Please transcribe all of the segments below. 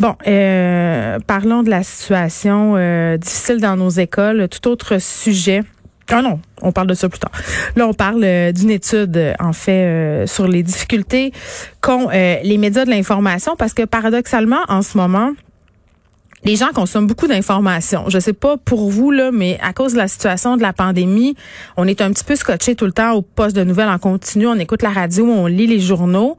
Bon, euh, parlons de la situation euh, difficile dans nos écoles. Tout autre sujet. Ah non, on parle de ça plus tard. Là, on parle euh, d'une étude, en fait, sur les difficultés qu'ont les médias de l'information, parce que paradoxalement, en ce moment, les gens consomment beaucoup d'informations. Je sais pas pour vous là, mais à cause de la situation de la pandémie, on est un petit peu scotché tout le temps au poste de nouvelles en continu. On écoute la radio, on lit les journaux.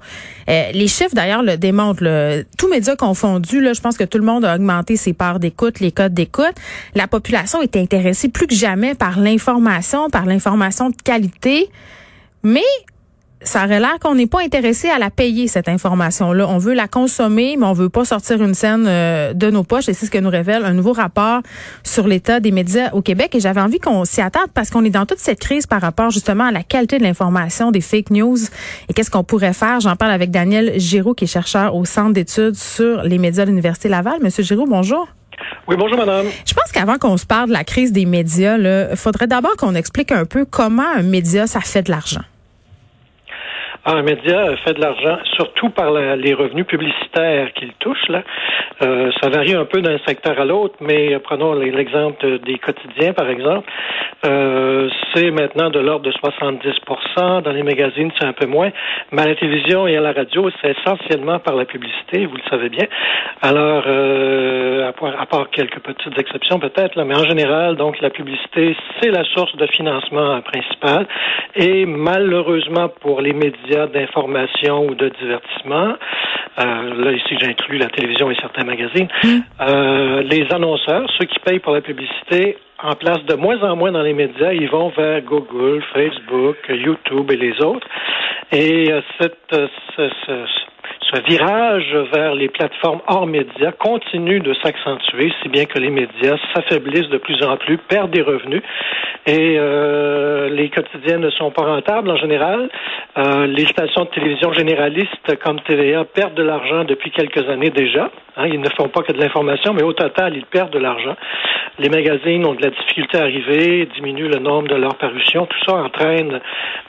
Euh, les chiffres d'ailleurs le démontrent. Là. Tous médias confondus, là, je pense que tout le monde a augmenté ses parts d'écoute, les codes d'écoute. La population est intéressée plus que jamais par l'information, par l'information de qualité. Mais ça aurait l'air qu'on n'est pas intéressé à la payer, cette information-là. On veut la consommer, mais on veut pas sortir une scène euh, de nos poches. Et c'est ce que nous révèle un nouveau rapport sur l'état des médias au Québec. Et j'avais envie qu'on s'y attarde parce qu'on est dans toute cette crise par rapport justement à la qualité de l'information, des fake news. Et qu'est-ce qu'on pourrait faire? J'en parle avec Daniel Giraud, qui est chercheur au Centre d'études sur les médias de l'Université Laval. Monsieur Giraud, bonjour. Oui, bonjour madame. Je pense qu'avant qu'on se parle de la crise des médias, il faudrait d'abord qu'on explique un peu comment un média, ça fait de l'argent. Ah, un média fait de l'argent, surtout par les revenus publicitaires qu'il touche. Là. Euh, ça varie un peu d'un secteur à l'autre, mais prenons l'exemple des quotidiens, par exemple. Euh, c'est maintenant de l'ordre de 70% Dans les magazines, c'est un peu moins. Mais à la télévision et à la radio, c'est essentiellement par la publicité, vous le savez bien. Alors, euh, à, part quelques petites exceptions peut-être, là, mais en général, donc la publicité, c'est la source de financement principale. Et malheureusement pour les médias, d'information ou de divertissement, euh, là ici j'inclus la télévision et certains magazines, mm. euh, les annonceurs, ceux qui payent pour la publicité, en place de moins en moins dans les médias, ils vont vers Google, Facebook, YouTube et les autres. Et euh, cette, ce, ce virage vers les plateformes hors médias continue de s'accentuer, si bien que les médias s'affaiblissent de plus en plus, perdent des revenus et euh, les quotidiens ne sont pas rentables en général. Euh, les stations de télévision généralistes comme TVA perdent de l'argent depuis quelques années déjà. Hein, ils ne font pas que de l'information, mais au total, ils perdent de l'argent. Les magazines ont de la difficulté à arriver, diminuent le nombre de leurs parutions. Tout ça entraîne,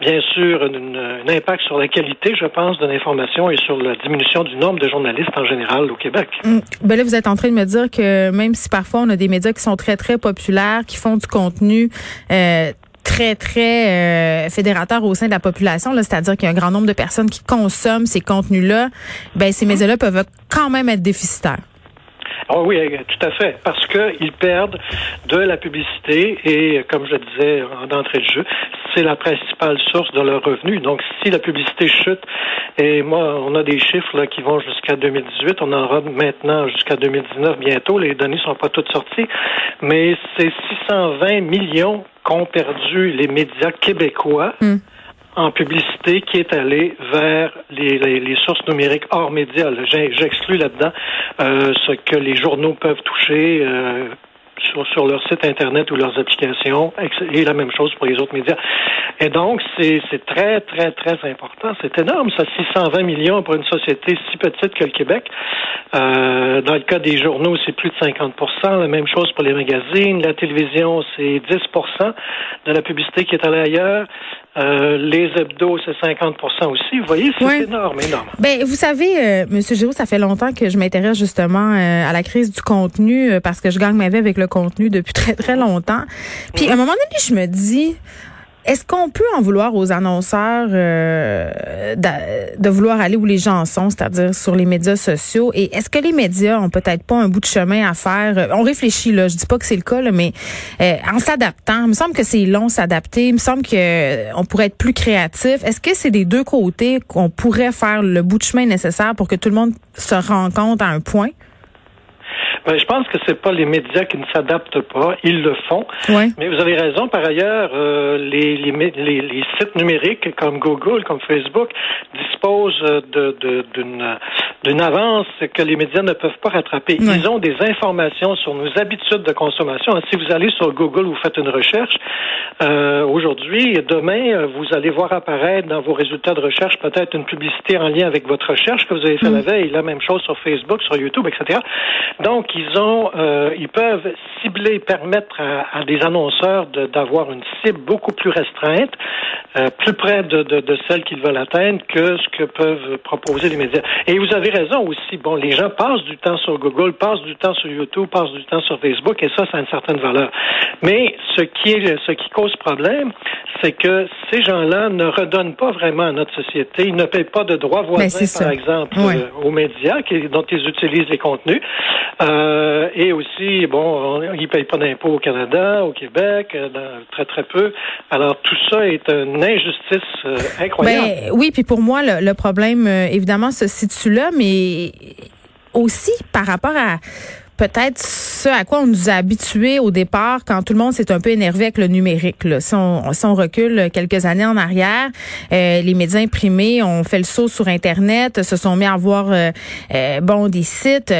bien sûr, un impact sur la qualité, je pense, de l'information et sur la diminution du nombre de journalistes en général au Québec. Hum, ben là, vous êtes en train de me dire que même si parfois on a des médias qui sont très, très populaires, qui font du contenu euh, très, très euh, fédérateur au sein de la population, c'est-à-dire qu'il y a un grand nombre de personnes qui consomment ces contenus-là, ben ces médias-là peuvent quand même être déficitaires. Oh oui, tout à fait, parce qu'ils perdent de la publicité et, comme je disais d'entrée de jeu, c'est la principale source de leurs revenus. Donc, si la publicité chute, et moi, on a des chiffres là, qui vont jusqu'à 2018, on en aura maintenant jusqu'à 2019 bientôt, les données sont pas toutes sorties, mais c'est 620 millions qu'ont perdu les médias québécois. Hmm en publicité qui est allé vers les, sources numériques hors médias. J'exclus là-dedans euh, ce que les journaux peuvent toucher. Euh, sur, sur, leur site Internet ou leurs applications, et la même chose pour les autres médias. Et donc, c'est très, très, très important. C'est énorme, ça, 620 millions pour une société si petite que le Québec. Euh, dans le cas des journaux, c'est plus de 50% La même chose pour les magazines. La télévision, c'est 10% de la publicité qui est allée ailleurs. Euh, les hebdos, c'est 50% aussi. Vous voyez, c'est énorme, énorme. Ben, vous savez, euh, Monsieur Giraud, ça fait longtemps que je m'intéresse justement euh, à la crise du contenu euh, parce que je gagne ma vie avec le contenu depuis très, très longtemps. Puis, à un moment donné, je me dis, est-ce qu'on peut en vouloir aux annonceurs euh, de, vouloir aller où les gens sont, c'est-à-dire sur les médias sociaux? Et est-ce que les médias ont peut-être pas un bout de chemin à faire? Euh, on réfléchit là, je dis pas que c'est le cas, là, mais euh, en s'adaptant, il me semble que c'est long s'adapter. Il me semble que on pourrait être plus créatif. Est-ce que c'est des deux côtés qu'on pourrait faire le bout de chemin nécessaire pour que tout le monde se rencontre à un point? Ben, je pense que c'est pas les médias qui ne s'adaptent pas, ils le font. Mais vous avez raison. Par ailleurs, euh, les, les, les, sites numériques comme Google, comme Facebook, disposent de, d'une, d'une avance que les médias ne peuvent pas rattraper. Ils ont des informations sur nos habitudes de consommation. Si vous allez sur Google, vous faites une recherche euh, aujourd'hui, demain, vous allez voir apparaître dans vos résultats de recherche peut-être une publicité en lien avec votre recherche que vous avez fait la veille. La même chose sur Facebook, sur YouTube, etc. Donc ont, euh, ils peuvent cibler, permettre à, des annonceurs d'avoir une cible beaucoup plus restreinte, euh, plus près de, de, de celle qu'ils veulent atteindre que ce que peuvent proposer les médias. Et vous avez raison aussi. Bon, les gens passent du temps sur Google, passent du temps sur YouTube, passent du temps sur Facebook, et ça, ça a une certaine valeur. Mais ce qui est, ce qui cause problème, c'est que ces gens-là ne redonnent pas vraiment à notre société. Ils ne payent pas de droits ben, voisins, par exemple, euh, aux médias qui, dont ils utilisent les contenus. Euh, et aussi, bon, ils ne payent pas d'impôts au Canada, au Québec, euh, très très peu. Alors tout ça est une injustice euh, incroyable. Ben, oui, puis pour moi, le problème, évidemment, se situe là, mais aussi par rapport à peut-être ce à quoi on nous a habitués au départ quand tout le monde s'est un peu énervé avec le numérique. Là. Si, on, si on recule quelques années en arrière, euh, les médias imprimés ont fait le saut sur Internet, se sont mis à avoir euh, euh, bon des sites,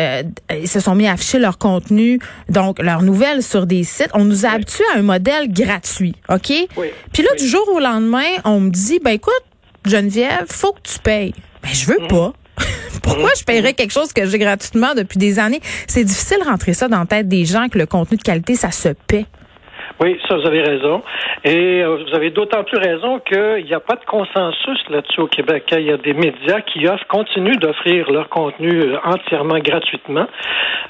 ils se sont mis à afficher leur contenu, donc leurs nouvelles sur des sites. On nous a habitués à un modèle gratuit, OK? Oui. Puis là, du jour au lendemain, on me dit, ben écoute, Geneviève, faut que tu payes. Ben je veux mhm. pas. Pourquoi je paierais quelque chose que j'ai gratuitement depuis des années? C'est difficile de rentrer ça dans la tête des gens que le contenu de qualité, ça se paie. Oui, ça, vous avez raison. Et euh, vous avez d'autant plus raison qu'il n'y a pas de consensus là-dessus au Québec. Il y a des médias qui continuent d'offrir leur contenu euh, entièrement gratuitement.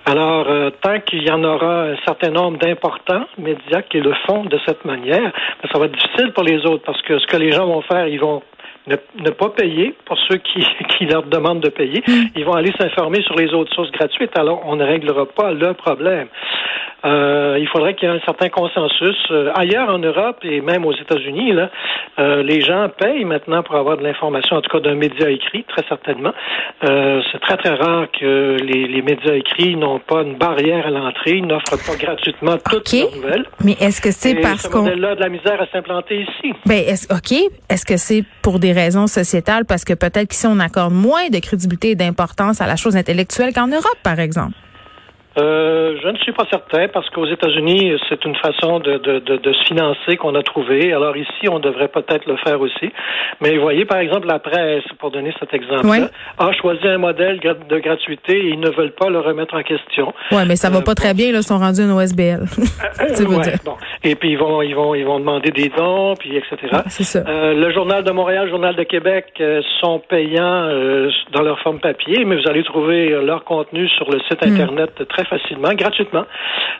Alors, euh, tant qu'il y en aura un certain nombre d'importants médias qui le font de cette manière, ben, ça va être difficile pour les autres parce que ce que les gens vont faire, ils vont ne, pas payer pour ceux qui, qui leur demandent de payer. Mm. Ils vont aller s'informer sur les autres sources gratuites. Alors, on ne réglera pas le problème. Euh, il faudrait qu'il y ait un certain consensus. Euh, ailleurs en Europe et même aux États-Unis, là, euh, les gens payent maintenant pour avoir de l'information, en tout cas d'un média écrit, très certainement. c'est très très rare que les, les médias écrits n'ont pas une barrière à l'entrée, n'offrent pas gratuitement toutes leurs nouvelles. Mais est-ce que c'est parce qu'on là de la misère à s'implanter ici? Ben est ok. Est-ce que c'est pour des raisons sociétales? Parce que peut-être qu'ici on accorde moins de crédibilité et d'importance à la chose intellectuelle qu'en Europe, par exemple? Euh, je ne suis pas certain parce qu'aux États-Unis, c'est une façon de, de, de, de se financer qu'on a trouvé. Alors ici, on devrait peut-être le faire aussi. Mais vous voyez, par exemple, la presse, pour donner cet exemple-là, a choisi un modèle de gratuité et ils ne veulent pas le remettre en question. Oui, mais ça va euh, pas très bien, là, ils sont rendus une OSBL. euh, ouais, bon. Et puis ils vont, ils vont, ils vont demander des dons, puis etc. Ça. Euh, le Journal de Montréal, le Journal de Québec euh, sont payants dans leur forme papier, mais vous allez trouver leur contenu sur le site hmm. Internet très facilement, gratuitement.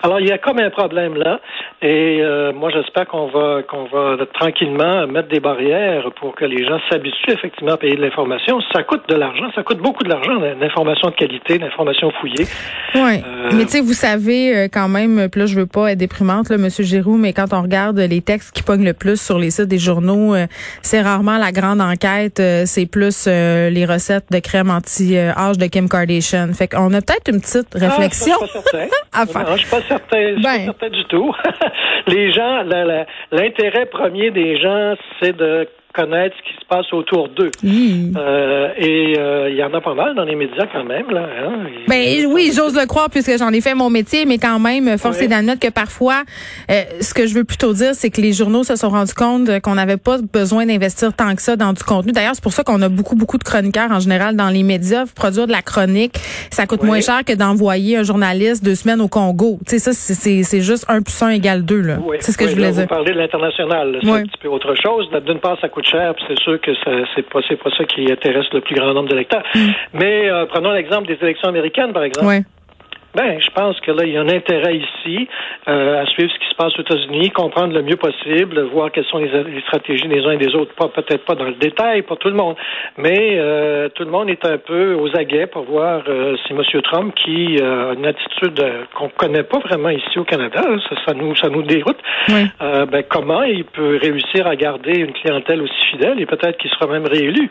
Alors, il y a comme un problème là. Et euh, moi, j'espère qu'on va qu'on va tranquillement mettre des barrières pour que les gens s'habituent effectivement à payer de l'information. Ça coûte de l'argent, ça coûte beaucoup de l'argent, l'information de qualité, l'information fouillée. Oui. Euh, mais tu sais, vous savez euh, quand même, puis là, je veux pas être déprimante, là, Monsieur Giroux, mais quand on regarde les textes qui pognent le plus sur les sites des journaux, c'est rarement la grande enquête, c'est plus les recettes de crème anti-âge de Kim Kardashian. Fait qu'on a peut-être une petite ah, réflexion. Je suis pas certain. Non, je suis pas certain. Je suis pas ben. certain du tout. Les gens, l'intérêt premier des gens, c'est de connaître ce qui se passe autour d'eux. Euh, et euh, il y en a pas mal dans les médias quand même. Là, hein. Ben oui, j'ose le croire puisque j'en ai fait mon métier, mais quand même, force est d'admettre que parfois, euh, ce que je veux plutôt dire, c'est que les journaux se sont rendus compte qu'on n'avait pas besoin d'investir tant que ça dans du contenu. D'ailleurs, c'est pour ça qu'on a beaucoup, beaucoup de chroniqueurs en général dans les médias. Produire de la chronique, ça coûte moins cher que d'envoyer un journaliste deux semaines au Congo. Tu sais, ça, c'est juste un plus un égale deux. C'est ce que je voulais dire. Vous parlez de l'international. C'est un petit peu autre chose. D'une part, ça coûte cher, c'est sûr que c'est pas pas ça qui intéresse le plus grand nombre d'électeurs. Mm. Mais euh, prenons l'exemple des élections américaines, par exemple. Ben, je pense que là, il y a un intérêt ici euh, à suivre ce qui se passe aux États-Unis, comprendre le mieux possible, voir quelles sont les, stratégies des uns et des autres. Pas peut-être pas dans le détail pour tout le monde, mais euh, tout le monde est un peu aux aguets pour voir euh, si M. Trump, qui a une attitude qu'on connaît pas vraiment ici au Canada, ça, ça nous ça nous déroute. ben, comment il peut réussir à garder une clientèle aussi fidèle et peut-être qu'il sera même réélu.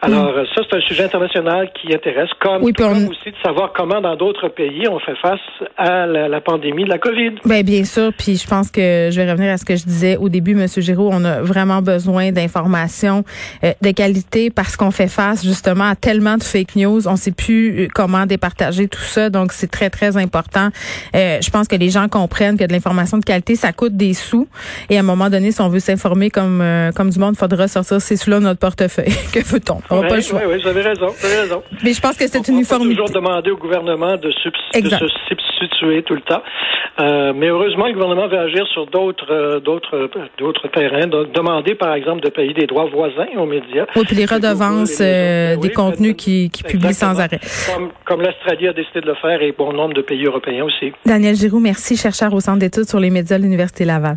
Alors, mm. ça, c'est un sujet international qui intéresse, comme, aussi de savoir comment, dans d'autres pays, on fait face à la, pandémie de la COVID. Bien, bien sûr. Puis je pense que je vais revenir à ce que je disais au début, M. Giraud. On a vraiment besoin d'informations euh, de qualité parce qu'on fait face, justement, à tellement de fake news. On ne sait plus euh, comment départager tout ça. Donc, c'est très, très important. Euh, je pense que les gens comprennent que de l'information de qualité, ça coûte des sous. Et à un moment donné, si on veut s'informer comme, comme du monde, il faudra sortir ces sous-là de notre portefeuille. que veut-on? On choix. Oui, oui, vous avez raison, vous avez raison. Mais je pense que c'est une uniformité. toujours demander au gouvernement de, de se substituer tout le temps. Euh, mais heureusement, le gouvernement veut agir sur d'autres euh, d'autres euh, d'autres terrains. Donc, demander, par exemple, de payer des droits voisins aux médias. Oui, puis les redevances des contenus qui, qui publient sans arrêt. Comme, comme l'Australie a décidé de le faire et bon nombre de pays européens aussi. Daniel Giroux, merci, chercheur au Centre d'études sur les médias de l'Université Laval.